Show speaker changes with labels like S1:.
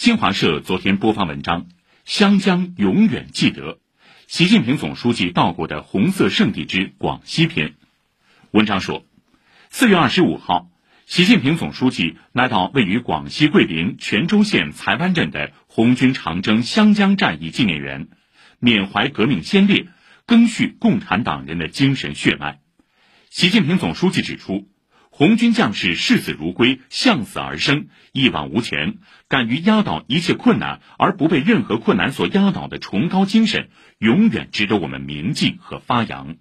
S1: 新华社昨天播放文章《湘江永远记得》，习近平总书记到过的红色圣地之广西篇。文章说，四月二十五号，习近平总书记来到位于广西桂林全州县才湾镇的红军长征湘江战役纪念园，缅怀革命先烈，赓续共产党人的精神血脉。习近平总书记指出。红军将士视死如归，向死而生，一往无前，敢于压倒一切困难而不被任何困难所压倒的崇高精神，永远值得我们铭记和发扬。